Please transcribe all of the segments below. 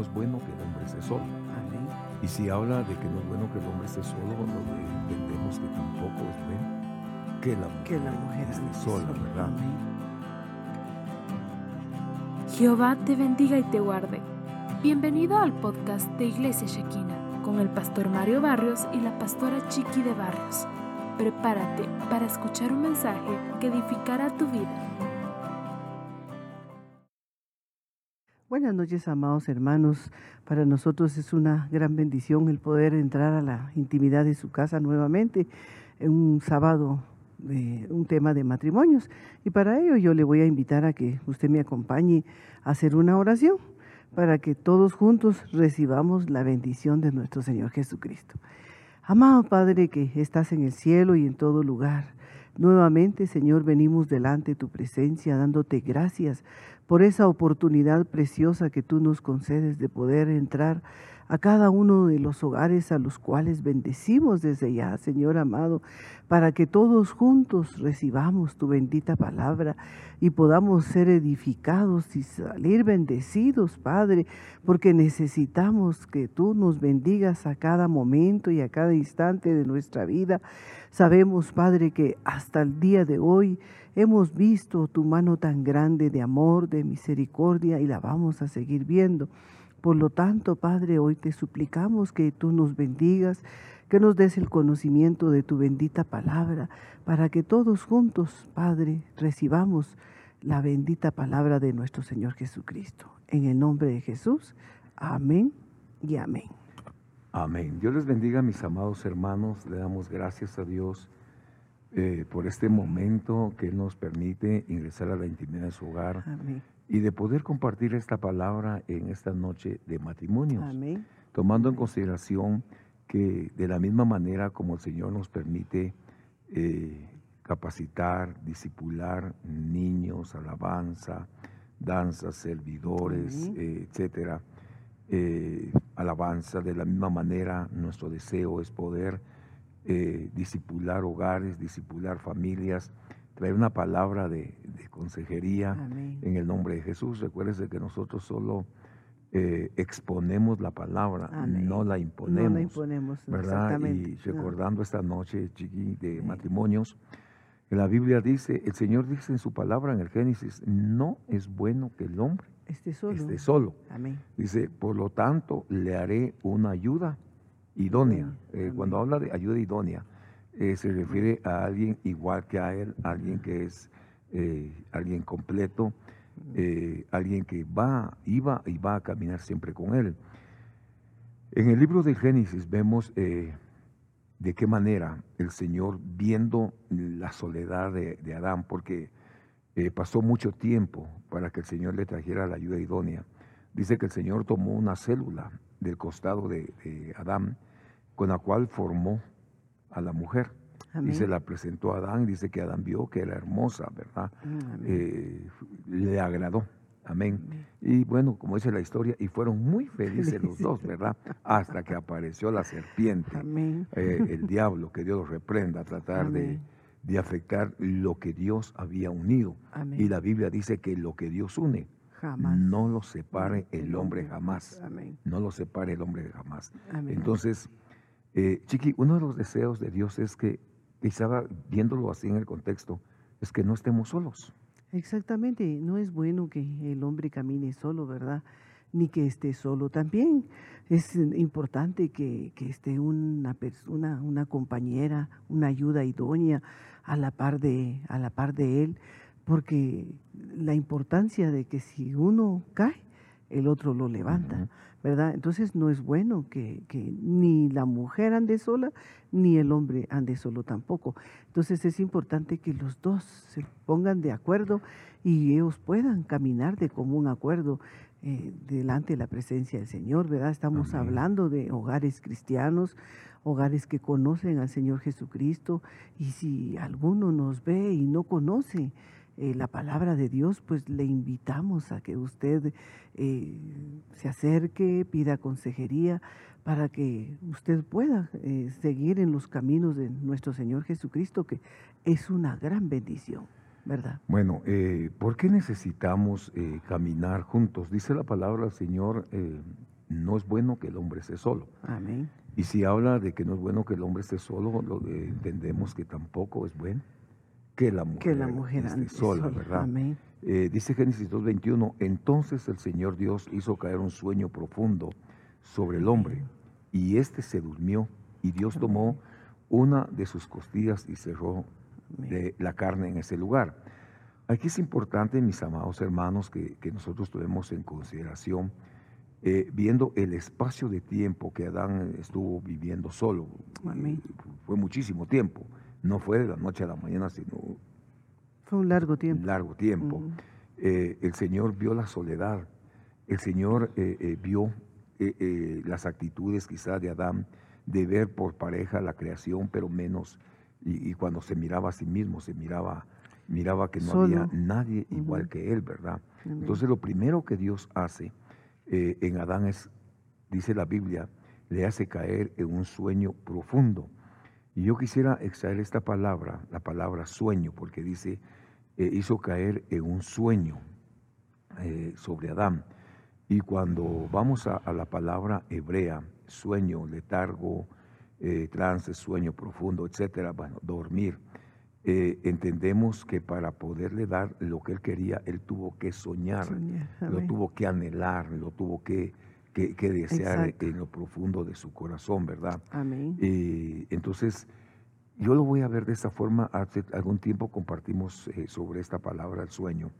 no es bueno que el hombre esté solo. Amén. Y si habla de que no es bueno que el hombre esté solo, lo que entendemos que tampoco es bueno que la mujer, Que la mujer esté sola, sola. ¿verdad? Amén. Jehová te bendiga y te guarde. Bienvenido al podcast de Iglesia Shekina con el pastor Mario Barrios y la pastora Chiqui de Barrios. Prepárate para escuchar un mensaje que edificará tu vida. Noches, amados hermanos. Para nosotros es una gran bendición el poder entrar a la intimidad de su casa nuevamente en un sábado de un tema de matrimonios. Y para ello yo le voy a invitar a que usted me acompañe a hacer una oración para que todos juntos recibamos la bendición de nuestro Señor Jesucristo. Amado Padre que estás en el cielo y en todo lugar, nuevamente Señor venimos delante de tu presencia dándote gracias por esa oportunidad preciosa que tú nos concedes de poder entrar a cada uno de los hogares a los cuales bendecimos desde ya, Señor amado, para que todos juntos recibamos tu bendita palabra y podamos ser edificados y salir bendecidos, Padre, porque necesitamos que tú nos bendigas a cada momento y a cada instante de nuestra vida. Sabemos, Padre, que hasta el día de hoy hemos visto tu mano tan grande de amor, de misericordia y la vamos a seguir viendo. Por lo tanto, Padre, hoy te suplicamos que tú nos bendigas, que nos des el conocimiento de tu bendita palabra, para que todos juntos, Padre, recibamos la bendita palabra de nuestro Señor Jesucristo. En el nombre de Jesús, amén y amén. Amén. Dios les bendiga, mis amados hermanos. Le damos gracias a Dios eh, por este momento que Él nos permite ingresar a la intimidad de su hogar Amén. y de poder compartir esta palabra en esta noche de matrimonios. Amén. tomando en consideración que de la misma manera como el Señor nos permite eh, capacitar, disipular niños, alabanza, danzas, servidores, eh, etcétera, alabanza, de la misma manera nuestro deseo es poder eh, disipular hogares, disipular familias, traer una palabra de, de consejería Amén. en el nombre de Jesús. Recuérdese que nosotros solo eh, exponemos la palabra, Amén. no la imponemos. No la imponemos, ¿verdad? Y No. recordando esta noche, Chiqui, de Amén. matrimonios, la Biblia dice, el Señor dice en su palabra en el Génesis, no es bueno que el hombre Esté solo. esté solo. Amén. Dice, por lo tanto, le haré una ayuda idónea. Eh, cuando habla de ayuda idónea, eh, se refiere a alguien igual que a él, alguien que es eh, alguien completo, eh, alguien que va, iba y va a caminar siempre con él. En el libro del Génesis vemos de qué manera el Señor, viendo la soledad de, de Adán, porque pasó mucho tiempo para que el Señor le trajera la ayuda idónea. Dice que el Señor tomó una célula del costado de, de Adán, con la cual formó a la mujer. Amén. Y se la presentó a Adán, dice que Adán vio que era hermosa, ¿verdad? Mm. Eh, le agradó. Amén. Amén. Y bueno, como dice la historia, y fueron muy felices los dos, ¿verdad? Hasta que apareció la serpiente, Amén. eh, el diablo, que Dios los reprenda a tratar de, de afectar lo que Dios había unido. Amén. Y la Biblia dice que lo que Dios une, Jamás. no lo separe el hombre jamás. Amén. No lo separe el hombre jamás. Amén. Entonces, eh, Chiqui, uno de los deseos de Dios es que, quizá viéndolo así en el contexto, es que no estemos solos. Exactamente, no es bueno que el hombre camine solo, ¿verdad? Ni que esté solo. También es importante que, que esté una persona, una compañera, una ayuda idónea a la par de, a la par de él, porque la importancia de que si uno cae, el otro lo levanta, Ujú. ¿verdad? Entonces no es bueno que, que ni la mujer ande sola, ni el hombre ande solo tampoco. Entonces es importante que los dos se pongan de acuerdo y ellos puedan caminar de común acuerdo eh, delante de la presencia del Señor, ¿verdad? Estamos Amén. hablando de hogares cristianos, hogares que conocen al Señor Jesucristo y si alguno nos ve y no conoce eh, la palabra de Dios, pues le invitamos a que usted eh, se acerque, pida consejería para que usted pueda eh, seguir en los caminos de nuestro Señor Jesucristo, que es una gran bendición, ¿verdad? Bueno, eh, ¿por qué necesitamos eh, caminar juntos? Dice la palabra del Señor, no es bueno que el hombre esté solo. Amén. Y si habla de que no es bueno que el hombre esté solo, lo de- entendemos que tampoco es bueno que la mujer, Que la mujer esté sola, sola. ¿verdad? Amén. Eh, dice Génesis 2.21, entonces el Señor Dios hizo caer un sueño profundo sobre el hombre, y éste se durmió, y Dios tomó una de sus costillas y cerró Amén. de la carne en ese lugar. Aquí es importante, mis amados hermanos, que, que nosotros tomemos en consideración, eh, viendo el espacio de tiempo que Adán estuvo viviendo solo. Amén. Eh, fue muchísimo tiempo, no fue de la noche a la mañana, sino Fue un largo un tiempo. largo tiempo. Eh, el Señor vio la soledad, el Señor eh, eh, vio eh, las actitudes quizás de Adán de ver por pareja la creación, pero menos, y, y cuando se miraba a sí mismo, se miraba, miraba que no había nadie igual que él, ¿verdad? Amén. Entonces lo primero que Dios hace en Adán es, dice la Biblia, le hace caer en un sueño profundo. Y yo quisiera extraer esta palabra, la palabra sueño, porque dice, eh, hizo caer en un sueño eh, sobre Adán. Y cuando vamos a, a la palabra hebrea, sueño, letargo, eh, trance, sueño profundo, etcétera, bueno, dormir, entendemos que para poderle dar lo que él quería, él tuvo que soñar, Soñar. lo tuvo que anhelar, lo tuvo que, que- que desear Exacto. en lo profundo de su corazón, ¿verdad? Amén. Eh, entonces, yo lo voy a ver de esta forma. Hace algún tiempo compartimos eh, sobre esta palabra, el sueño,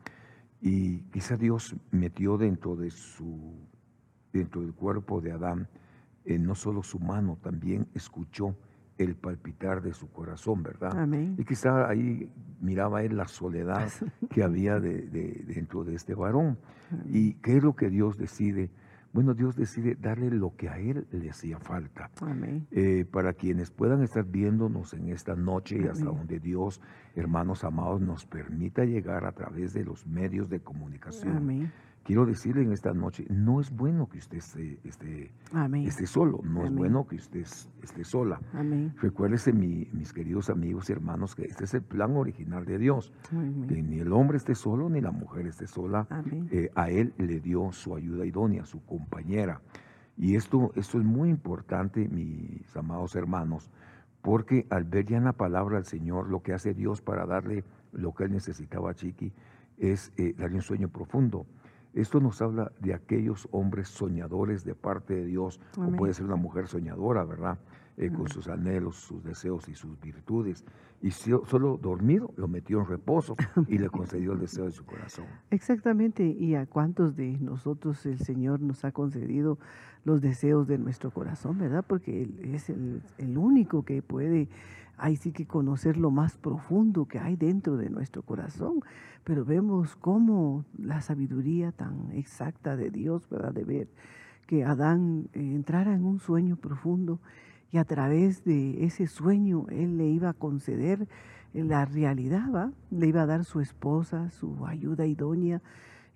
y quizá Dios metió dentro de su, dentro del cuerpo de Adán, eh, no solo su mano, también escuchó el palpitar de su corazón, ¿verdad? Amén. Y quizá ahí miraba él la soledad que había de- de- dentro de este varón. ¿Y qué es lo que Dios decide? Bueno, Dios decide darle lo que a él le hacía falta. Amén. Eh, para quienes puedan estar viéndonos en esta noche y hasta donde Dios, hermanos amados, nos permita llegar a través de los medios de comunicación. Amén. Quiero decirle en esta noche, no es bueno que usted esté, esté, solo, no es bueno que usted es- esté sola. Amén. Recuérdese, mi- mis queridos amigos y hermanos, que este es el plan original de Dios, que ni el hombre esté solo ni la mujer esté sola, eh, a él le dio su ayuda idónea, su compañera. Y esto, esto es muy importante, mis amados hermanos, porque al ver ya en la palabra del Señor lo que hace Dios para darle lo que él necesitaba a Chiqui es eh, darle un sueño profundo. Esto nos habla de aquellos hombres soñadores de parte de Dios, o Amén. puede ser una mujer soñadora, ¿verdad? Eh, con sus anhelos, sus deseos y sus virtudes. Y si- solo dormido lo metió en reposo y le concedió el deseo de su corazón. Exactamente. ¿Y a cuántos de nosotros el Señor nos ha concedido los deseos de nuestro corazón, verdad? Porque Él es el, el único que puede, ahí sí que conocer lo más profundo que hay dentro de nuestro corazón. Pero vemos cómo la sabiduría tan exacta de Dios, ¿verdad? De ver que Adán eh, entrara en un sueño profundo y a través de ese sueño Él le iba a conceder la realidad, ¿va? Le iba a dar su esposa, su ayuda idónea,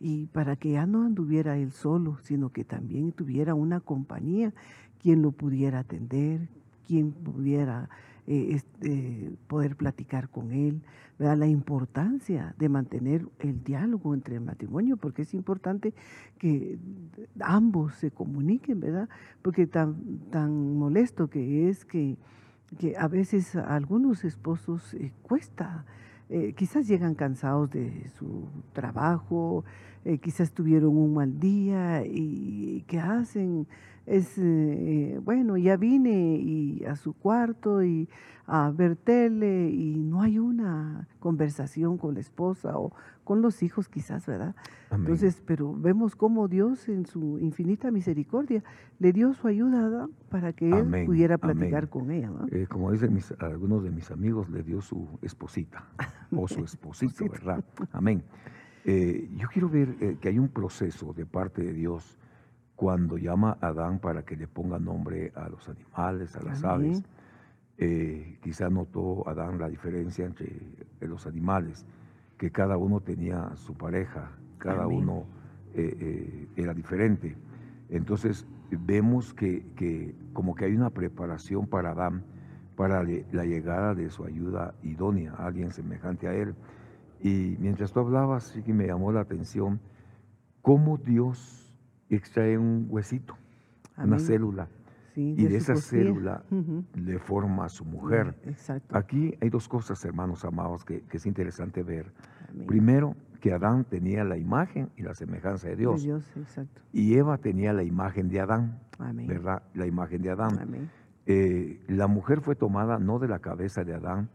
y para que ya no anduviera él solo, sino que también tuviera una compañía, quien lo pudiera atender, quien pudiera eh, este, poder platicar con él, la importancia de mantener el diálogo entre el matrimonio, porque es importante que ambos se comuniquen, ¿verdad? Porque tan, molesto que es que, a veces algunos esposos eh, cuesta, eh, quizás llegan cansados de su trabajo, eh, quizás tuvieron un mal día y ¿qué hacen? Es, eh, bueno, ya vine y a su cuarto y a ver tele y no hay una conversación con la esposa o con los hijos quizás, ¿verdad? Amén. Entonces, pero vemos cómo Dios en su infinita misericordia le dio su ayuda para que él Amén, pudiera amén. platicar con ella. ¿no? Eh, como dicen mis- algunos de mis amigos, le dio su esposita o su esposito, ¿verdad? Amén. Eh, yo quiero ver eh, que hay un proceso de parte de Dios cuando llama a Adán para que le ponga nombre a los animales, a las Amén. aves. Eh, quizá notó Adán la diferencia entre los animales, que cada uno tenía su pareja, cada Amén. uno era diferente. Entonces vemos que, que como que hay una preparación para Adán para le- la llegada de su ayuda idónea, alguien semejante a él. Y mientras tú hablabas, sí que me llamó la atención cómo Dios extrae un huesito una célula, Sí, y de esa costilla. célula le forma a su mujer. Exacto. Aquí hay dos cosas, hermanos amados, que, que es interesante ver. Amén. Primero, que Adán tenía la imagen y la semejanza de De Dios, exacto. y Eva tenía la imagen de Adán, Amén. ¿verdad? La imagen de Adán. Eh, la mujer fue tomada no de la cabeza de Adán,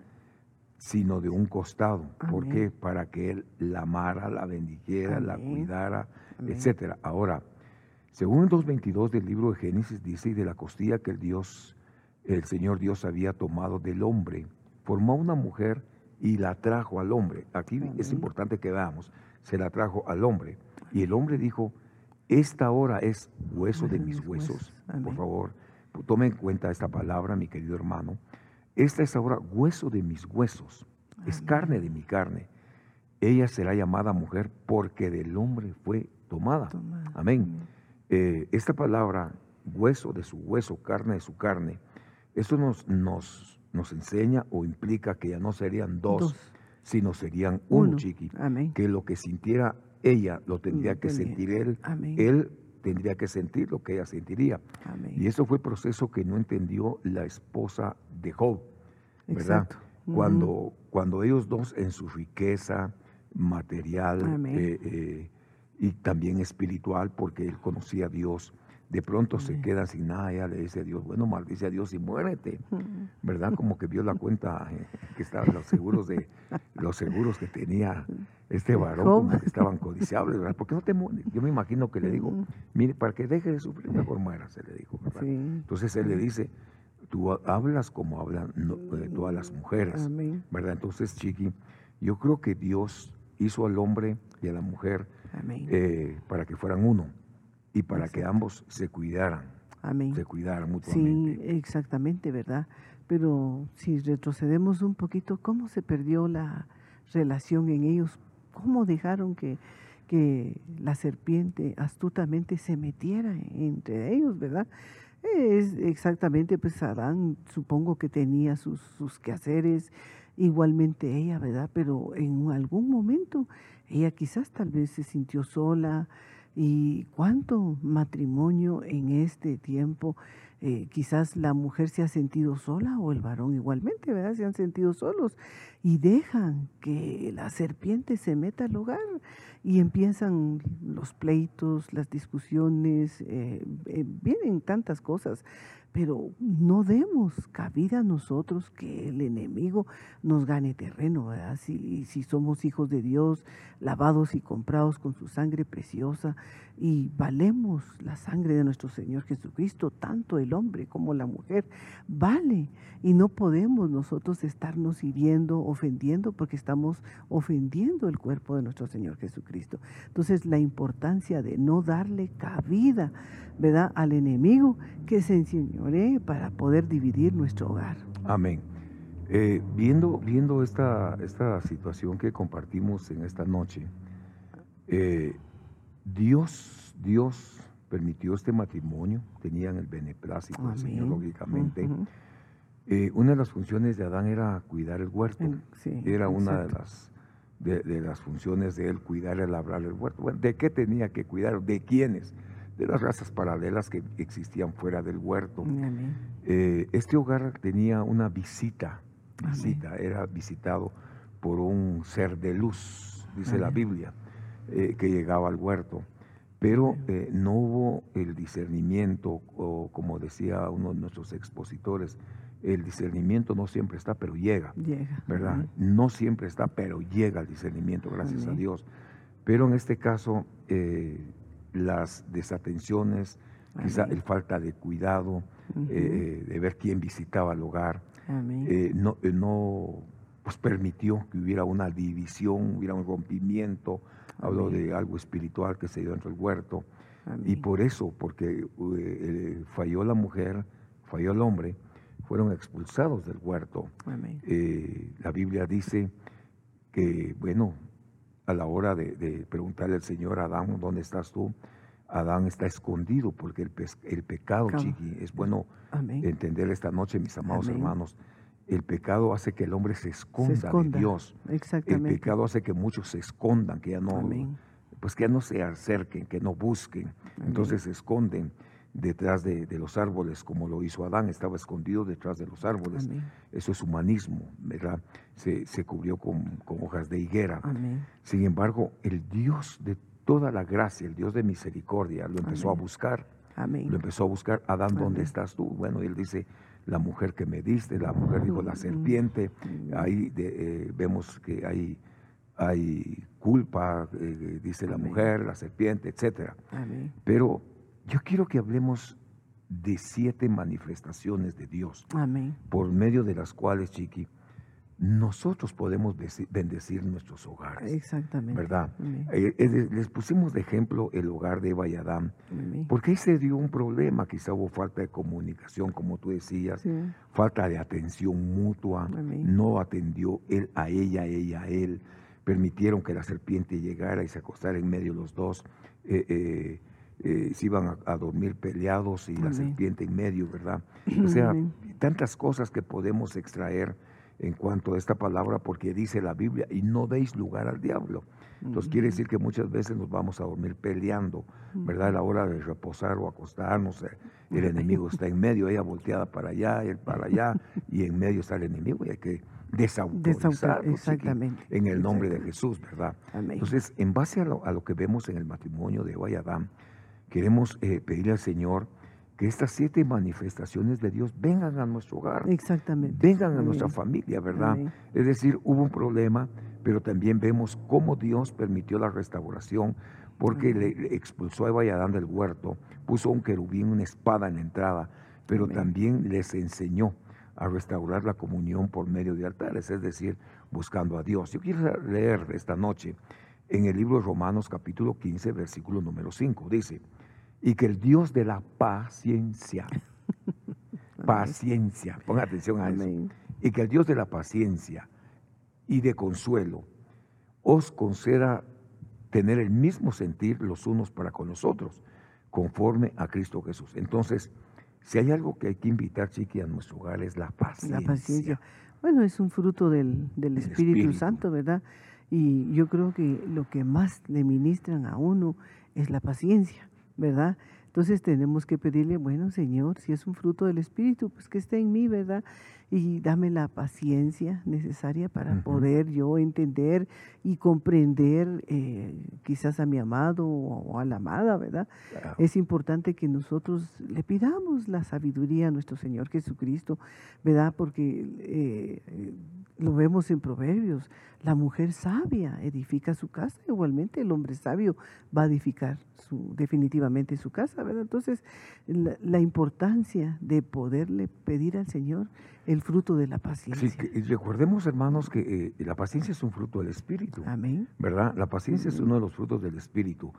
sino de un costado. ¿Por Amén. qué? Para que él la amara, la bendijera, la cuidara, etcétera. Ahora, según el 2.22 del libro de Génesis, dice, y de la costilla que el Dios, el Señor Dios había tomado del hombre, formó una mujer y la trajo al hombre. Aquí es importante que veamos, se la trajo al hombre. Y el hombre dijo, esta hora es hueso de mis huesos. Por favor, tome en cuenta esta palabra, mi querido hermano. Esta es ahora hueso de mis huesos, es carne de mi carne. Ella será llamada mujer porque del hombre fue tomada. Toma. Amén. Eh, esta palabra, hueso de su hueso, carne de su carne, esto nos, nos, nos enseña o implica que ya no serían dos, Dos. sino serían uno, Uno. chiqui. Amén. Que lo que sintiera ella lo tendría que tenía. sentir él. Amén. Él tendría que sentir lo que ella sentiría. Amén. Y eso fue el proceso que no entendió la esposa de Job, ¿verdad? Exacto. Cuando, cuando ellos dos en su riqueza material eh, eh, y también espiritual, porque él conocía a Dios, de pronto se Amén. queda sin nada, ella le dice a Dios, bueno, maldice a Dios y muérete, Ujú. ¿verdad? Como que vio la cuenta eh, que estaban los seguros de los seguros que tenía este varón, como que estaban codiciables, ¿verdad? Porque no te mueres. Yo me imagino que le digo, mire, para que deje de sufrir, mejor muera, se le dijo, ¿verdad? Sí. Entonces él le dice, tú ha- hablas como hablan no, eh, todas las mujeres, Amén. ¿verdad? Entonces, Chiqui, yo creo que Dios hizo al hombre y a la mujer eh, para que fueran uno y para que ambos se cuidaran, Amén. se cuidaran Sí, mutuamente. exactamente, ¿verdad? Pero si retrocedemos un poquito, ¿cómo se perdió la relación en ellos? ¿Cómo dejaron que, que la serpiente astutamente se metiera entre ellos, verdad? Es exactamente, pues Adán supongo que tenía sus, sus quehaceres, igualmente ella, ¿verdad? Pero en algún momento ella quizás tal vez se sintió sola, y cuánto matrimonio en este tiempo, eh, quizás la mujer se ha sentido sola o el varón igualmente, ¿verdad? Se han sentido solos y dejan que la serpiente se meta al hogar y empiezan los pleitos, las discusiones, eh, eh, vienen tantas cosas, pero no demos cabida a nosotros que el enemigo nos gane terreno, ¿verdad? Si, si somos hijos de Dios, lavados y comprados con su sangre preciosa y valemos la sangre de nuestro Señor Jesucristo, tanto el hombre como la mujer, vale. Y no podemos nosotros estarnos hiriendo, ofendiendo, porque estamos ofendiendo el cuerpo de nuestro Señor Jesucristo. Entonces, la importancia de no darle cabida, ¿verdad?, al enemigo que se enseñoree para poder dividir nuestro hogar. Amén. Eh, viendo viendo esta, esta situación que compartimos en esta noche, eh, Dios, Dios permitió este matrimonio, tenían el beneplácito del Señor, lógicamente. Eh, una de las funciones de Adán era cuidar el huerto. Sí, Era una de las, de, de las funciones de él, cuidar y labrar el huerto. Bueno, ¿De qué tenía que cuidar? ¿De quiénes? De las razas paralelas que existían fuera del huerto. Eh, este hogar tenía una visita, Amén. visita, era visitado por un ser de luz, dice la. Biblia, eh, que llegaba al huerto. Pero eh, no hubo el discernimiento, o como decía uno de nuestros expositores, el discernimiento no siempre está, pero llega, Llega. ¿verdad? Amén. No siempre está, pero llega el discernimiento, gracias a. Dios. Pero en este caso, eh, las desatenciones, quizá el falta de cuidado, Ujú. eh, de ver quién visitaba el hogar, eh, no, eh, no pues permitió que hubiera una división, hubiera un rompimiento, Amén. de algo espiritual que se dio dentro del huerto, y por eso, porque eh, eh, falló la mujer, falló el hombre, fueron expulsados del huerto. Amén. Eh, la Biblia dice que, bueno, a la hora de, de preguntarle al Señor a Adán, ¿dónde estás tú? Adán está escondido porque el, el pecado, chiqui, es bueno Amén. entender esta noche, mis amados hermanos, el pecado hace que el hombre se esconda, esconda. de Dios. El Exactamente. pecado hace que muchos se escondan, que ya no, Amén. pues que ya no se acerquen, que no busquen. Entonces se esconden. detrás de, los árboles, como lo hizo Adán, estaba escondido detrás de los árboles. Eso es humanismo, ¿verdad? Se, cubrió con, hojas de higuera. Sin embargo, el Dios de toda la gracia, el Dios de misericordia, lo empezó a buscar. Lo empezó a buscar, Adán, ¿dónde estás tú? Bueno, él dice, la mujer que me diste, la mujer dijo, la serpiente. Ahí eh, vemos que hay, hay culpa, eh, dice la mujer, la serpiente, etc. Pero yo quiero que hablemos de siete manifestaciones de Dios, Amén. por medio de las cuales, Chiqui, nosotros podemos bendecir nuestros hogares. Exactamente. ¿Verdad? Eh, les pusimos de ejemplo el hogar de Eva y Adán, porque ahí se dio un problema, quizá hubo falta de comunicación, como tú decías, falta de atención mutua, no atendió él a ella, ella a él, permitieron que la serpiente llegara y se acostara en medio de los dos. Eh, eh, se iban a, dormir peleados y la serpiente en medio, ¿verdad? O sea, tantas cosas que podemos extraer en cuanto a esta palabra porque dice la Biblia, y no deis lugar al diablo. Entonces quiere decir que muchas veces nos vamos a dormir peleando, ¿verdad? A la hora de reposar o acostarnos, eh, el enemigo está en medio, ella volteada para allá, él para allá, y en medio está el enemigo y hay que desautorizar Exactamente. en el nombre de Jesús, ¿verdad? Entonces, en base a lo, a lo, que vemos en el matrimonio de Eva y Adán, Queremos eh, pedirle al Señor que estas siete manifestaciones de Dios vengan a nuestro hogar. Exactamente. Vengan a nuestra familia, ¿verdad? Es decir, hubo un problema, pero también vemos cómo Dios permitió la restauración, porque le, expulsó a Eva y Adán del huerto, puso un querubín, una espada en la entrada, pero también les enseñó a restaurar la comunión por medio de altares, es decir, buscando a Dios. Yo quiero leer esta noche en el libro de Romanos capítulo 15, versículo número 5. Dice, y que el Dios de la paciencia, paciencia, ponga atención a eso, y que el Dios de la paciencia y de consuelo os conceda tener el mismo sentir los unos para con los otros, conforme a Cristo Jesús. Entonces, si hay algo que hay que invitar, Chiqui, a nuestro hogar es la paciencia. La paciencia. Bueno, es un fruto del, Espíritu, Santo, ¿verdad? Y yo creo que lo que más le ministran a uno es la paciencia, ¿verdad? Entonces tenemos que pedirle, bueno, Señor, si es un fruto del Espíritu, pues que esté en mí, ¿verdad? Y dame la paciencia necesaria para poder yo entender y comprender eh, quizás a mi amado o, a la amada, ¿verdad? Es importante que nosotros le pidamos la sabiduría a nuestro Señor Jesucristo, ¿verdad? Porque eh, lo vemos en Proverbios, la mujer sabia edifica su casa, igualmente el hombre sabio va a edificar su, definitivamente su casa, ¿verdad? Entonces, la, importancia de poderle pedir al Señor el fruto de la paciencia. Sí, recordemos, hermanos, que eh, la paciencia es un fruto del Espíritu. Amén. ¿Verdad? La paciencia es uno de los frutos del Espíritu.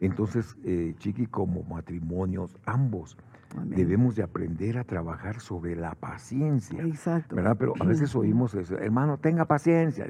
Entonces, eh, Chiqui, como matrimonios, ambos debemos de aprender a trabajar sobre la paciencia. Exacto. ¿verdad? Pero a veces oímos eso, hermano, tenga paciencia.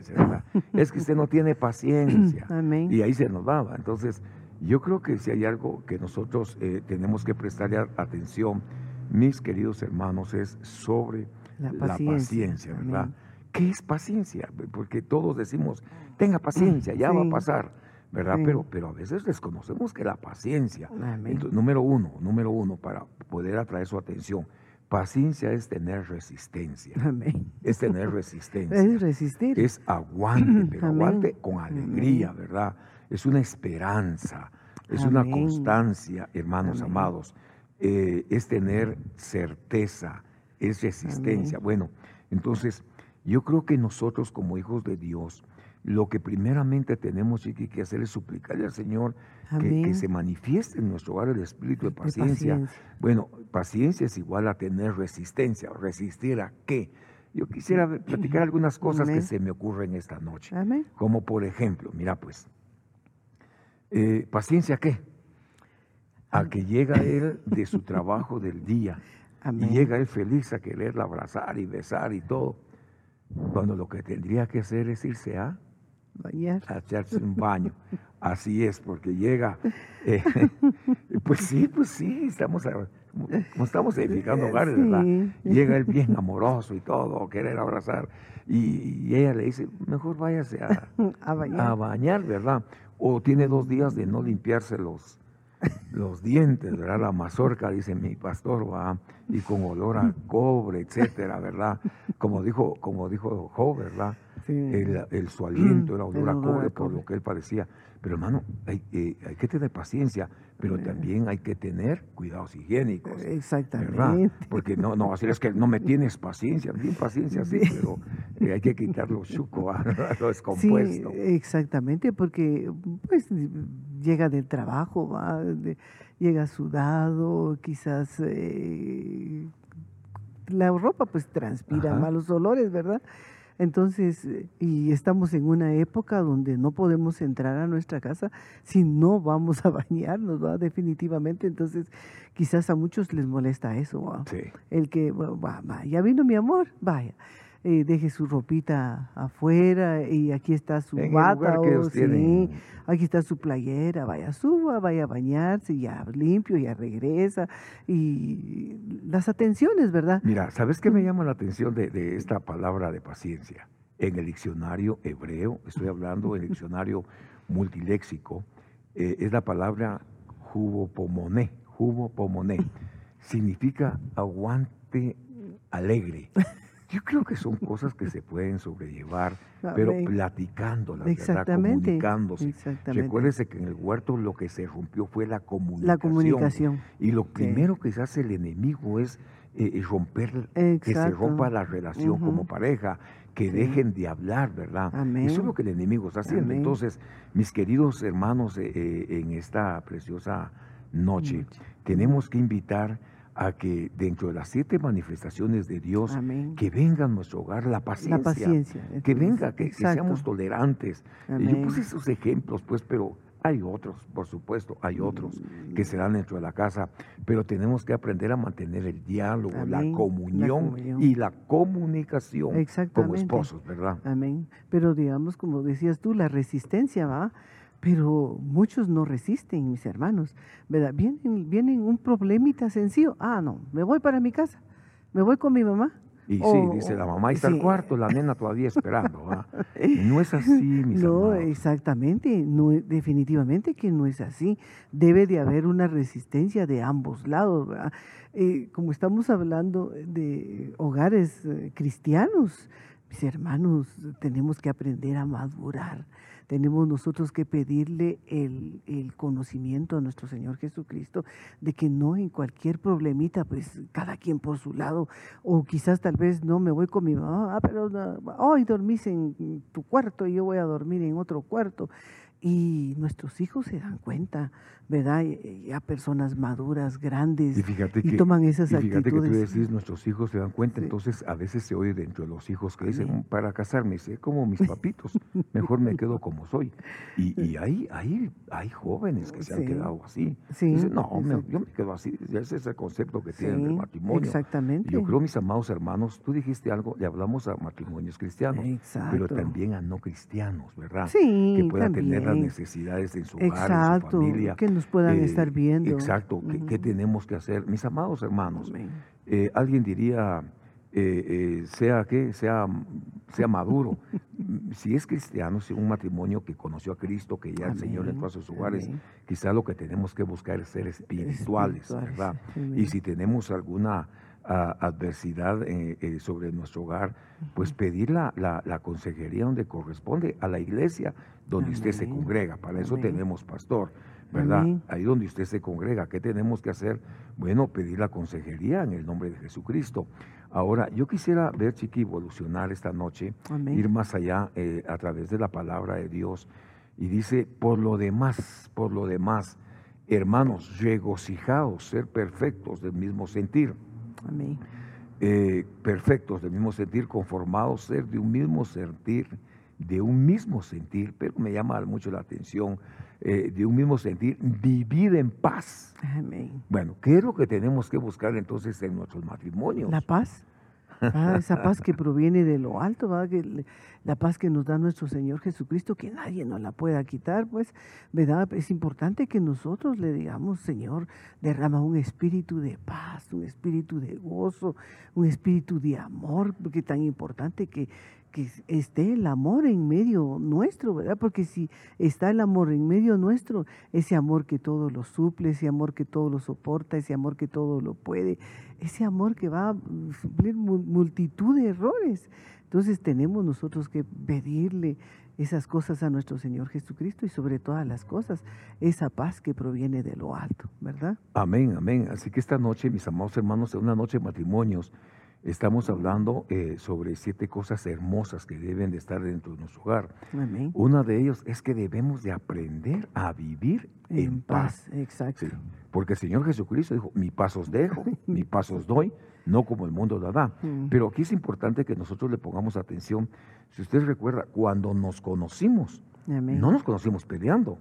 es que usted no tiene paciencia. Amén. Y ahí se nos va. Entonces, yo creo que si hay algo que nosotros eh, tenemos que prestarle atención, mis queridos hermanos, es sobre la paciencia, ¿verdad? ¿Qué es paciencia? Porque todos decimos, tenga paciencia, ya va a pasar. ¿verdad? Pero, pero a veces desconocemos que la paciencia, número uno, número uno, para poder atraer su atención, paciencia es tener resistencia. Es tener resistencia. Es resistir. Es aguante, pero aguante con alegría, ¿verdad? Es una esperanza, es una constancia, hermanos amados. Eh, es tener certeza, es resistencia. Bueno, entonces yo creo que nosotros como hijos de Dios, lo que primeramente tenemos que hacer es suplicarle al Señor que, se manifieste en nuestro hogar el espíritu de paciencia. Bueno, paciencia es igual a tener resistencia. ¿Resistir a qué? Yo quisiera platicar algunas cosas que se me ocurren esta noche. Como por ejemplo, mira pues, eh, ¿paciencia qué? A que llega él de su trabajo del día y llega él feliz a quererla abrazar y besar y todo, cuando lo que tendría que hacer es irse a Bañar. a echarse un baño. Así es, porque llega, eh, pues sí, pues sí, estamos, como estamos edificando hogares, ¿verdad? Llega él bien amoroso y todo, querer abrazar, y, ella le dice, mejor váyase a, a, bañar. a, bañar. ¿verdad? O tiene dos días de no limpiarse los, los dientes, ¿verdad? La mazorca, dice mi pastor, va, y con olor a cobre, etcétera, ¿verdad? Como dijo, como dijo Job, ¿verdad? El, su aliento era olor a cobre por lo que él parecía. Pero hermano, hay, eh, hay que tener paciencia, pero también hay que tener cuidados higiénicos. Exactamente. Porque no, no, así es que no me tienes paciencia, bien paciencia, sí, pero eh, hay que quitar los chuco, lo descompuesto. Sí, exactamente, porque pues llega del trabajo, ¿va? Llega sudado, quizás eh, la ropa pues transpira malos olores, ¿verdad? Entonces, y estamos en una época donde no podemos entrar a nuestra casa si no vamos a bañarnos, ¿va? Definitivamente. Entonces, quizás a muchos les molesta eso, ¿va? Sí. El que, bueno, va, ya vino mi amor, vaya. Eh, deje su ropita afuera y aquí está su bata, o, sí, aquí está su playera, vaya, suba, vaya a bañarse, ya limpio, ya regresa. Y las atenciones, ¿verdad? Mira, ¿sabes qué me llama la atención de, esta palabra de paciencia? En el diccionario hebreo, estoy hablando del diccionario multiléxico, eh, es la palabra jubopomoné, jubopomoné. Significa aguante alegre. Yo creo que son cosas que se pueden sobrellevar, pero platicándolas, ¿verdad? comunicándose. Recuérdese que en el huerto lo que se rompió fue la comunicación. La comunicación. Y lo primero que se hace el enemigo es eh, romper, que se rompa la relación como pareja, que dejen de hablar, ¿verdad? Eso es lo que el enemigo está haciendo. Entonces, mis queridos hermanos, eh, eh, en esta preciosa noche, tenemos que invitar a que dentro de las siete manifestaciones de Dios, que venga a nuestro hogar la paciencia. La paciencia. Que venga, que, seamos tolerantes. Yo puse esos ejemplos, pues, pero hay otros, por supuesto, hay otros que se dan dentro de la casa, pero tenemos que aprender a mantener el diálogo, la comunión, y la comunicación como esposos, ¿verdad? Amén. Pero digamos, como decías tú, la resistencia va pero muchos no resisten, mis hermanos, ¿verdad? Vienen, vienen un problemita sencillo. Ah, no, me voy para mi casa, me voy con mi mamá. Y sí, dice la mamá está al cuarto, la nena todavía esperando. No es así, mis No, exactamente, no, definitivamente que no es así. Debe de haber una resistencia de ambos lados. Eh, como estamos hablando de hogares eh, cristianos, mis hermanos, tenemos que aprender a madurar tenemos nosotros que pedirle el, conocimiento a nuestro Señor Jesucristo de que no en cualquier problemita, pues cada quien por su lado, o quizás tal vez no me voy con mi mamá, ah, pero hoy dormís en tu cuarto y yo voy a dormir en otro cuarto. Y nuestros hijos se dan cuenta, ¿verdad? Ya personas maduras, grandes, y, toman esas y fíjate que tú decís, nuestros hijos se dan cuenta, entonces a veces se oye dentro de los hijos que dicen, para casarme, sé como mis papitos, mejor me quedo como soy. Y, y hay, hay, hay jóvenes que se han quedado así. Dicen, no, yo me quedo así. Ese es el concepto que tienen del matrimonio. Exactamente. yo creo, mis amados hermanos, tú dijiste algo, le hablamos a matrimonios cristianos, pero también a no cristianos, ¿verdad? Sí, que puedan tener las necesidades en su hogar, en su familia. Que nos puedan eh, estar viendo. Exacto, ¿qué, tenemos que hacer? Mis amados hermanos, eh, alguien diría, eh, sea que sea, sea maduro. si es cristiano, si es un matrimonio que conoció a Cristo, que ya el Señor entró a sus hogares, quizá lo que tenemos que buscar es ser espirituales, ¿verdad? Y si tenemos alguna adversidad eh, eh, sobre nuestro hogar, pues pedir la, la, consejería donde corresponde, a la iglesia donde usted se congrega. Para eso tenemos pastor, ¿verdad? Ahí donde usted se congrega, ¿qué tenemos que hacer? Bueno, pedir la consejería en el nombre de Jesucristo. Ahora, yo quisiera ver, Chiqui, evolucionar esta noche, ir más allá eh, a través de la palabra de Dios. Y dice, por lo demás, por lo demás, hermanos, regocijados, ser perfectos del mismo sentir Amén. Eh, perfectos del mismo sentir, conformados, ser de un mismo sentir, de un mismo sentir, pero me llama mucho la atención, eh, de un mismo sentir, vivir en paz. Amén. Bueno, ¿qué es lo que tenemos que buscar entonces en nuestros matrimonios? La paz. Ah, esa paz que proviene de lo alto, la paz que nos da nuestro Señor Jesucristo, que nadie nos la pueda quitar, pues. Es importante que nosotros le digamos, Señor, derrama un espíritu de paz, un espíritu de gozo, un espíritu de amor, porque tan importante que, que esté el amor en medio nuestro, ¿verdad? Porque si está el amor en medio nuestro, ese amor que todo lo suple, ese amor que todo lo soporta, ese amor que todo lo puede, ese amor que va a suplir multitud de errores. Entonces tenemos nosotros que pedirle esas cosas a nuestro Señor Jesucristo y sobre todas las cosas, esa paz que proviene de lo alto, ¿verdad? Amén, amén. Así que esta noche, mis amados hermanos, es una noche de matrimonios, Estamos hablando eh, sobre siete cosas hermosas que deben de estar dentro de nuestro hogar. Una de ellas es que debemos de aprender a vivir en, paz. Exacto. porque el Señor Jesucristo dijo, mi paz os dejo, mi paz os doy, no como el mundo da. Mm. Pero aquí es importante que nosotros le pongamos atención. Si usted recuerda, cuando nos conocimos, no nos conocimos peleando,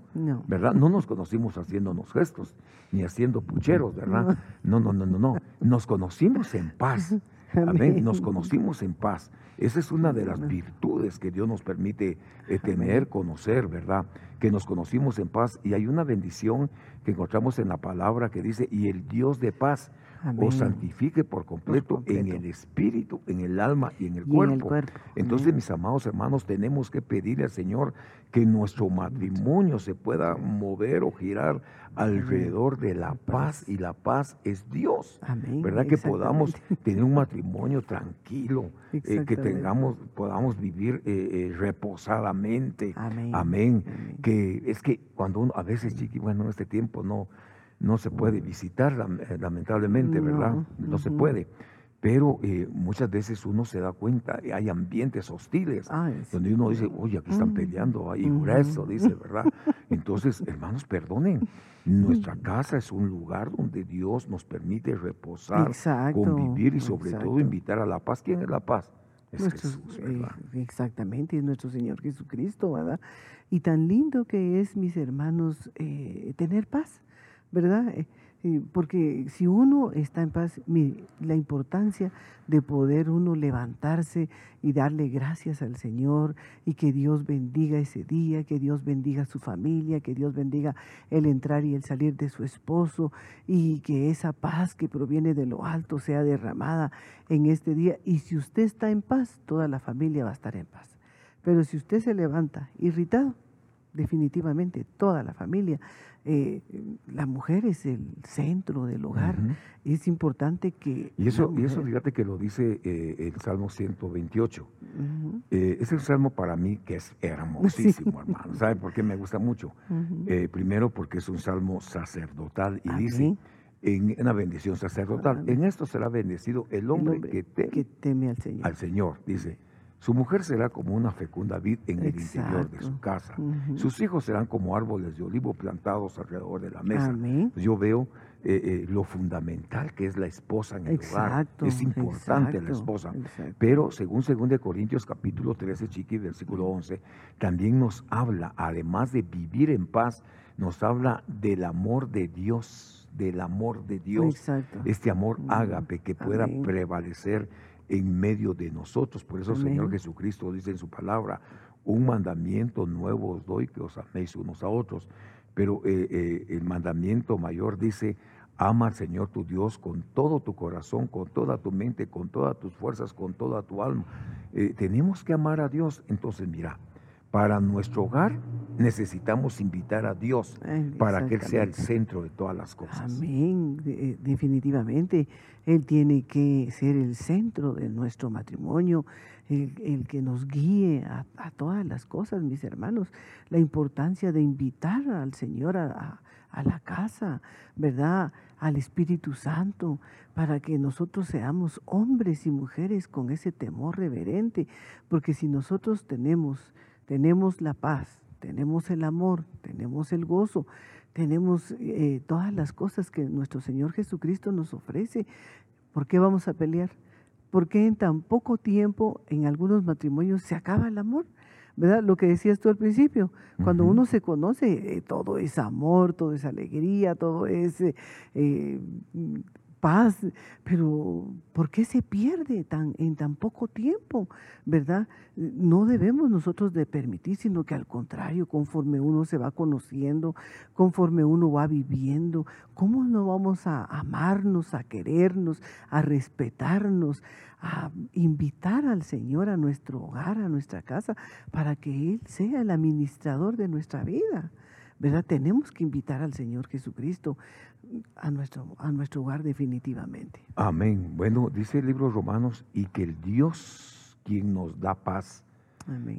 ¿verdad? No nos conocimos haciéndonos gestos, ni haciendo pucheros, ¿verdad? No, no, no, no, no. Nos conocimos en paz. Amén. Nos conocimos en paz. Esa es una de las virtudes que Dios nos permite eh, tener, conocer, ¿verdad? Que nos conocimos en paz y hay una bendición que encontramos en la palabra que dice, y el Dios de paz os santifique por completo, en el espíritu, en el alma y en el cuerpo. Entonces, mis amados hermanos, tenemos que pedirle al Señor que nuestro matrimonio se pueda mover o girar alrededor de la paz y la paz es Dios. ¿Verdad? Que podamos tener un matrimonio tranquilo, eh, que tengamos, podamos vivir eh, eh, reposadamente. Amén. Que es que cuando uno, a veces, chiqui, bueno, en este tiempo no, no se puede visitar, lamentablemente, ¿verdad? No, se puede. Pero muchas veces uno se da cuenta, hay ambientes hostiles, donde uno dice, oye, aquí están peleando, ahí grueso, dice, ¿verdad? Entonces, hermanos, perdonen, nuestra casa es un lugar donde Dios nos permite reposar, convivir y sobre todo invitar a la paz. ¿Quién es la paz? Es Jesús, eh, exactamente, es nuestro Señor Jesucristo, ¿verdad? Y tan lindo que es, mis hermanos, eh, tener paz, ¿verdad? Eh, porque si uno está en paz, la importancia de poder uno levantarse y darle gracias al Señor y que Dios bendiga ese día, que Dios bendiga su familia, que Dios bendiga el entrar y el salir de su esposo y que esa paz que proviene de lo alto sea derramada en este día. Y si usted está en paz, toda la familia va a estar en paz. Pero si usted se levanta irritado, definitivamente toda la familia eh, la mujer es el centro del hogar. Es importante que... Y eso, y eso fíjate que lo dice eh, el Salmo 128. Eh, es el salmo para mí que es hermosísimo, hermano. ¿Sabe por qué me gusta mucho? primero porque es un salmo sacerdotal y dice... En una bendición sacerdotal. En esto será bendecido el hombre, que, teme, al Señor. Al Señor, dice. Su mujer será como una fecunda vid en el interior de su casa. Sus hijos serán como árboles de olivo plantados alrededor de la mesa. Yo veo eh, eh, lo fundamental que es la esposa en el hogar. Es importante la esposa. Pero según 2 Corintios capítulo 13, chiqui, versículo 11, también nos habla, además de vivir en paz, nos habla del amor de Dios, del amor de Dios. Este amor ágape que pueda prevalecer en medio de nosotros. Por eso el Señor Jesucristo dice en su palabra, un mandamiento nuevo os doy, que os améis unos a otros. Pero eh, eh, el mandamiento mayor dice, ama al Señor tu Dios con todo tu corazón, con toda tu mente, con todas tus fuerzas, con toda tu alma. Eh, tenemos que amar a Dios. Entonces, mira, para nuestro hogar necesitamos invitar a Dios para que Él sea el centro de todas las cosas. Amén, definitivamente. Él tiene que ser el centro de nuestro matrimonio, el, que nos guíe a, todas las cosas, mis hermanos. La importancia de invitar al Señor a, a la casa, ¿verdad? Al Espíritu Santo, para que nosotros seamos hombres y mujeres con ese temor reverente, porque si nosotros tenemos tenemos la paz, tenemos el amor, tenemos el gozo, tenemos eh, todas las cosas que nuestro Señor Jesucristo nos ofrece. ¿Por qué vamos a pelear? ¿Por qué en tan poco tiempo en algunos matrimonios se acaba el amor? ¿Verdad? Lo que decías tú al principio, cuando uno se conoce, eh, todo es amor, todo es alegría, todo es eh, paz, pero ¿por qué se pierde tan, en tan poco tiempo? ¿Verdad? No debemos nosotros de permitir, sino que al contrario, conforme uno se va conociendo, conforme uno va viviendo, ¿cómo no vamos a amarnos, a querernos, a respetarnos, a invitar al Señor a nuestro hogar, a nuestra casa, para que Él sea el administrador de nuestra vida? ¿verdad? Tenemos que invitar al Señor Jesucristo a nuestro, a nuestro hogar definitivamente. Amén. Bueno, dice el libro Romanos, y que el Dios, quien nos da paz,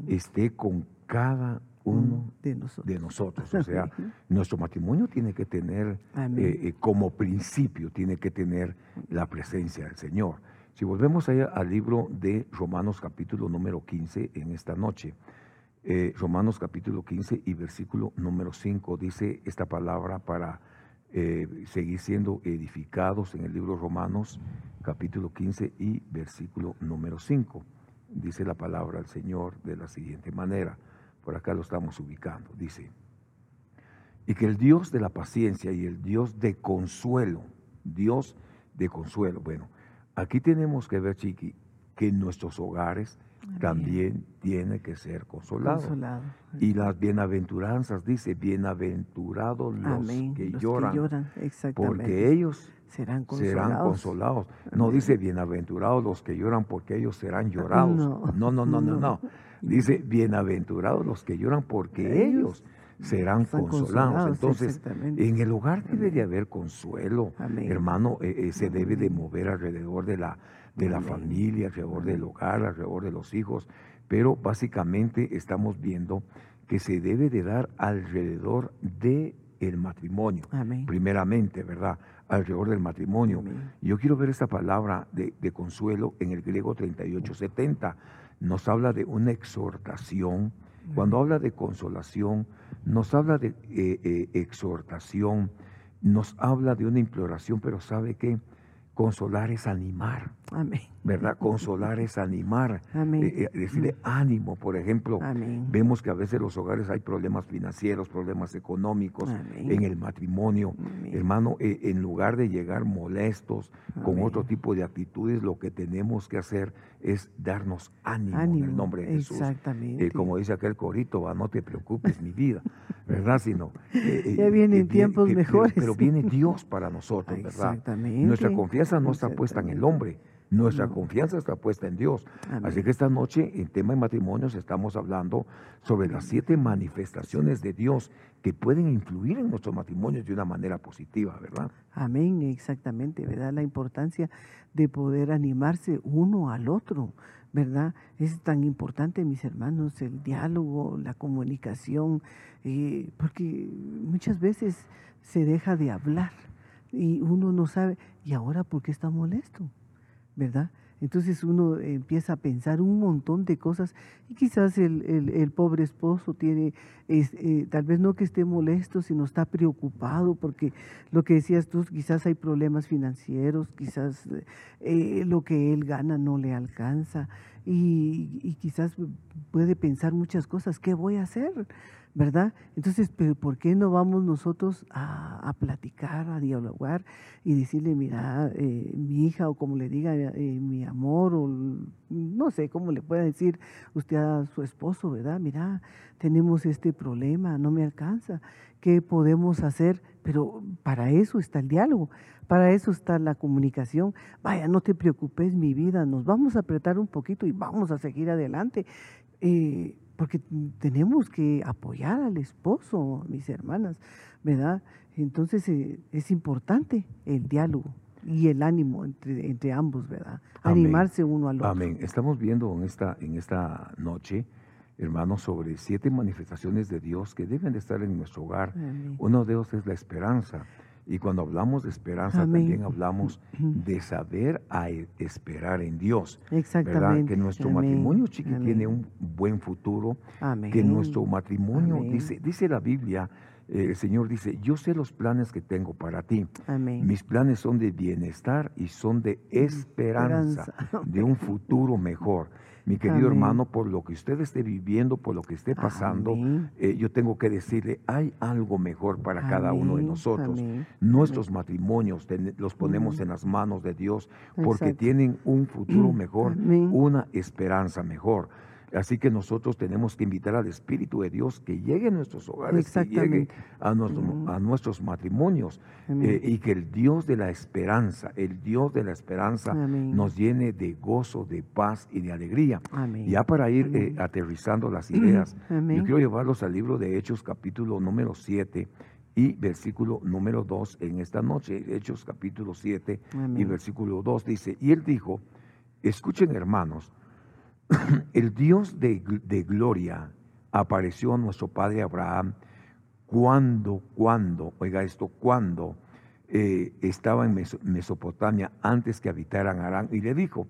esté con cada uno de nosotros. O sea, nuestro matrimonio tiene que tener, eh, eh, como principio, tiene que tener la presencia del Señor. Si volvemos allá al libro de Romanos capítulo número 15 en esta noche, eh, Romanos capítulo 15 y versículo número 5 dice esta palabra para eh, seguir siendo edificados en el libro Romanos capítulo 15 y versículo número 5. Dice la palabra del Señor de la siguiente manera. Por acá lo estamos ubicando. Dice, y que el Dios de la paciencia y el Dios de consuelo, Dios de consuelo. Bueno, aquí tenemos que ver, Chiqui, que en nuestros hogares también tiene que ser consolado. Y las bienaventuranzas, dice, bienaventurados los, que, lloran, porque ellos serán consolados. No dice bienaventurados los que lloran porque ellos serán llorados. No, no, no, no, no. Dice bienaventurados los que lloran porque ellos, serán consolados. Entonces, en el hogar debe de haber consuelo. Hermano, eh, eh, se debe de mover alrededor de la de la familia, alrededor del hogar, alrededor de los hijos, pero básicamente estamos viendo que se debe de dar alrededor de el matrimonio, primeramente, ¿verdad? Alrededor del matrimonio. Yo quiero ver esta palabra de, consuelo en el griego 3870. Nos habla de una exhortación. Cuando habla de consolación, nos habla de eh, eh, exhortación, nos habla de una imploración, pero ¿sabe qué? Consolar es animar. Amén. ¿Verdad? Consolar es animar. Amén. Eh, eh, decirle ánimo, por ejemplo. Amén. Vemos que a veces en los hogares hay problemas financieros, problemas económicos, en el matrimonio. Hermano, eh, en lugar de llegar molestos con otro tipo de actitudes, lo que tenemos que hacer es darnos ánimo, en el nombre de Jesús. Exactamente. como dice aquel corito, no te preocupes, mi vida, ¿verdad? Sino, ya vienen tiempos mejores. Pero, viene Dios para nosotros, ¿verdad? Exactamente. Nuestra confianza no está puesta en el hombre, nuestra confianza está puesta en Dios. Así que esta noche, en tema de matrimonios, estamos hablando sobre las siete manifestaciones de Dios que pueden influir en nuestros matrimonios de una manera positiva, ¿verdad? Amén, exactamente, ¿verdad? La importancia de poder animarse uno al otro, ¿verdad? Es tan importante, mis hermanos, el diálogo, la comunicación, eh, porque muchas veces se deja de hablar y uno no sabe, ¿y ahora por qué está molesto? ¿Verdad? Entonces uno empieza a pensar un montón de cosas y quizás el, el, pobre esposo tiene, eh, tal vez no que esté molesto, sino está preocupado porque lo que decías tú, quizás hay problemas financieros, quizás eh, lo que él gana no le alcanza y, y quizás puede pensar muchas cosas, ¿qué voy a hacer? ¿Verdad? Entonces, pero ¿por qué no vamos nosotros a, platicar, a dialogar y decirle, mira, eh, mi hija o como le diga, eh, mi amor o no sé cómo le pueda decir usted a su esposo, ¿verdad? Mira, tenemos este problema, no me alcanza, ¿qué podemos hacer? Pero para eso está el diálogo, para eso está la comunicación. Vaya, no te preocupes, mi vida, nos vamos a apretar un poquito y vamos a seguir adelante. Eh, porque tenemos que apoyar al esposo, mis hermanas, ¿verdad? Entonces eh, es importante el diálogo y el ánimo entre, entre ambos, ¿verdad? Animarse uno al otro. Amén. Estamos viendo en esta, en esta noche, hermanos, sobre siete manifestaciones de Dios que deben de estar en nuestro hogar. Uno de ellos es la esperanza. Y cuando hablamos de esperanza, también hablamos de saber a e, esperar en Dios. Exactamente. Que nuestro matrimonio, chiqui, tiene un buen futuro. Que nuestro matrimonio, dice, dice la Biblia, eh, el Señor dice, yo sé los planes que tengo para ti. Mis planes son de bienestar y son de esperanza, de un futuro mejor. Mi querido Amén. hermano, por lo que usted esté viviendo, por lo que esté pasando, eh, yo tengo que decirle, hay algo mejor para cada uno de nosotros. amén, Nuestros matrimonios los ponemos en las manos de Dios porque Exacto. tienen un futuro mejor, una esperanza mejor. Así que nosotros tenemos que invitar al Espíritu de Dios que llegue a nuestros hogares, que llegue a, nuestro- Ujú. a nuestros matrimonios eh, y que el Dios de la esperanza, el Dios de la esperanza Amén. nos llene de gozo, de paz y de alegría. Amén. Ya para ir eh, aterrizando las ideas, Amén. yo quiero llevarlos al libro de Hechos capítulo número 7 y versículo número 2 en esta noche. Hechos capítulo 7 y versículo 2 dice, y él dijo, escuchen hermanos, el Dios de, de gloria apareció a nuestro padre Abraham cuando, cuando, oiga esto, cuando eh, estaba en Meso- Mesopotamia antes que habitaran Arán y le dijo,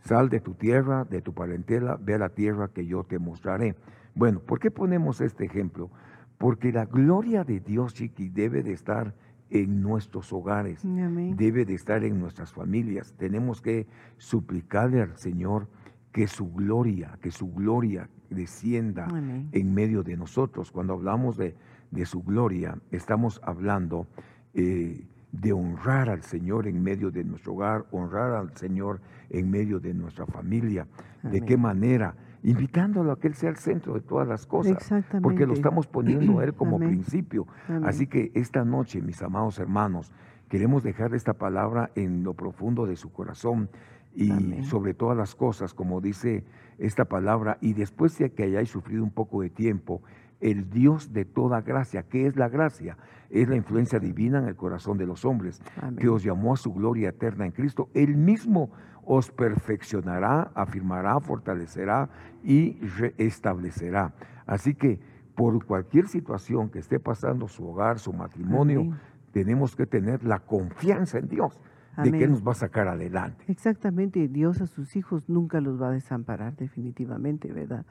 sal de tu tierra, de tu parentela, ve a la tierra que yo te mostraré. Bueno, ¿por qué ponemos este ejemplo? Porque la gloria de Dios, Chiqui, debe de estar en nuestros hogares Amén. debe de estar en nuestras familias. Tenemos que suplicarle al Señor que su gloria, que su gloria descienda Amén. en medio de nosotros. Cuando hablamos de, de su gloria, estamos hablando eh, de honrar al Señor en medio de nuestro hogar, honrar al Señor en medio de nuestra familia. ¿De qué manera? Invitándolo a que Él sea el centro de todas las cosas. Porque Exactamente. lo estamos poniendo a Él como Amén. principio. Así que esta noche, mis amados hermanos, queremos dejar esta palabra en lo profundo de su corazón y Amén. sobre todas las cosas, como dice esta palabra, y después de que hayáis sufrido un poco de tiempo, el Dios de toda gracia, ¿qué es la gracia? Es la influencia divina en el corazón de los hombres, Amén. que os llamó a su gloria eterna en Cristo. Él mismo os perfeccionará, afirmará, fortalecerá y restablecerá. Así que por cualquier situación que esté pasando su hogar, su matrimonio, Amén. tenemos que tener la confianza en Dios de que Amén. Nos va a sacar adelante. Exactamente, Dios a sus hijos nunca los va a desamparar definitivamente, ¿verdad?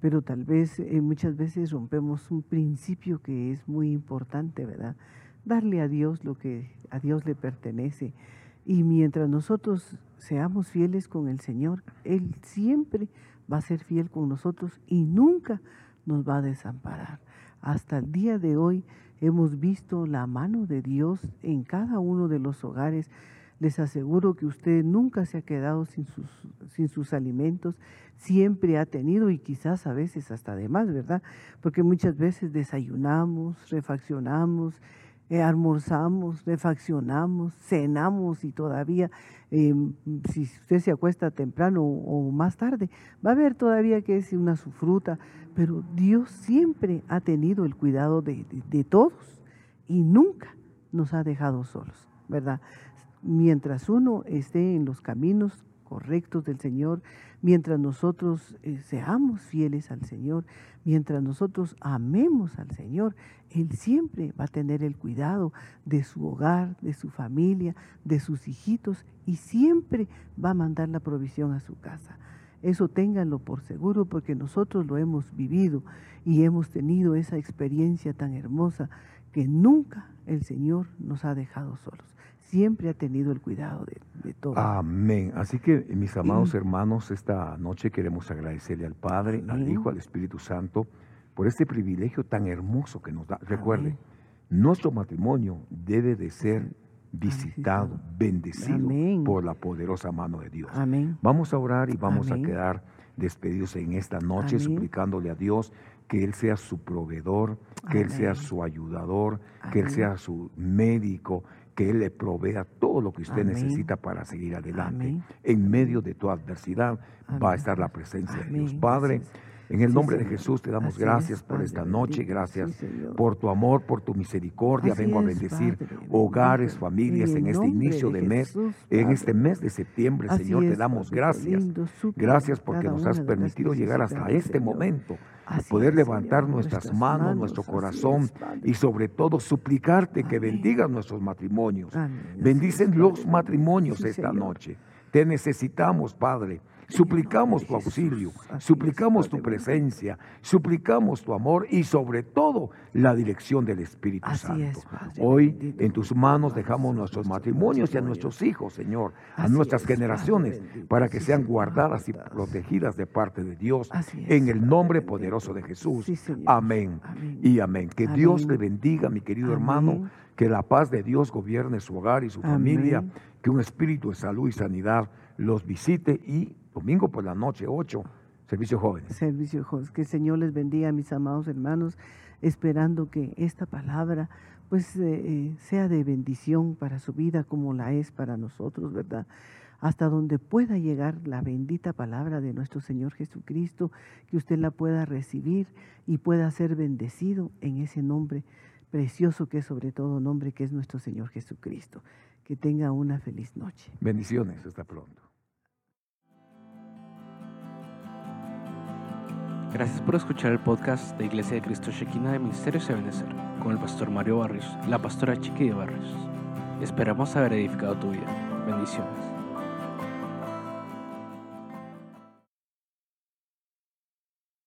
Pero tal vez eh, muchas veces rompemos un principio que es muy importante, ¿verdad? Darle a Dios lo que a Dios le pertenece. Y mientras nosotros seamos fieles con el Señor, Él siempre va a ser fiel con nosotros y nunca nos va a desamparar. Hasta el día de hoy hemos visto la mano de Dios en cada uno de los hogares. Les aseguro que usted nunca se ha quedado sin sus, alimentos, siempre ha tenido y quizás a veces hasta de más, ¿verdad? Porque muchas veces desayunamos, refaccionamos, eh, almorzamos, refaccionamos, cenamos y todavía, eh, si usted se acuesta temprano o, más tarde, va a ver todavía que es una su fruta, pero Dios siempre ha tenido el cuidado de todos y nunca nos ha dejado solos, ¿verdad? Mientras uno esté en los caminos correctos del Señor, mientras nosotros eh, seamos fieles al Señor, mientras nosotros amemos al Señor, Él siempre va a tener el cuidado de su hogar, de su familia, de sus hijitos y siempre va a mandar la provisión a su casa. Eso ténganlo por seguro porque nosotros lo hemos vivido y hemos tenido esa experiencia tan hermosa que nunca el Señor nos ha dejado solos. Siempre ha tenido el cuidado de, de todo. Amén. Así que, mis amados hermanos, esta noche queremos agradecerle al Padre, al. Hijo, al Espíritu Santo, por este privilegio tan hermoso que nos da. Recuerde, Amén. nuestro matrimonio debe de ser visitado, bendecido por la poderosa mano de Dios. Amén. Vamos a orar y vamos a quedar despedidos en esta noche, suplicándole a Dios que Él sea su proveedor, que Él sea su ayudador, que Él sea su médico, que Él le provea todo lo que usted Amén. necesita para seguir adelante. Amén. En medio de tu adversidad va a estar la presencia de. Dios. Padre, en el Sí, nombre de. Jesús te damos Así gracias es, por esta noche, gracias Sí, por tu amor, por tu misericordia. Así Vengo a es, bendecir Padre hogares, familias en este inicio de mes, Jesús, en este mes de septiembre, Así Señor, te damos gracias. lindo, Gracias porque nos has permitido llegar hasta este Señor. momento, Poder levantar nuestras manos, nuestro corazón y sobre todo suplicarte que bendigas nuestros matrimonios. Bendicen los matrimonios esta noche. Te necesitamos, Padre. Suplicamos tu auxilio, suplicamos tu presencia, suplicamos tu amor y sobre todo la dirección del Espíritu Santo. Hoy en tus manos dejamos nuestros matrimonios y a nuestros hijos, Señor, a nuestras generaciones, para que sean guardadas y protegidas de parte de Dios, en el nombre poderoso de Jesús. Amén. y amén. Que Dios le bendiga, mi querido hermano, que la paz de Dios gobierne su hogar y su familia, que un espíritu de salud y sanidad los visite y domingo por la noche, 8, Servicio Jóvenes. Servicio Jóvenes. Que el Señor les bendiga, mis amados hermanos, esperando que esta palabra pues eh, eh, sea de bendición para su vida como la es para nosotros, ¿verdad? Hasta donde pueda llegar la bendita palabra de nuestro Señor Jesucristo, que usted la pueda recibir y pueda ser bendecido en ese nombre precioso que es sobre todo nombre, que es nuestro Señor Jesucristo. Que tenga una feliz noche. Bendiciones, hasta pronto. Gracias por escuchar el podcast de Iglesia de Cristo Shekinah de Ministerios de Benecer con el pastor Mario Barrios y la pastora Chiqui de Barrios. Esperamos haber edificado tu vida. Bendiciones.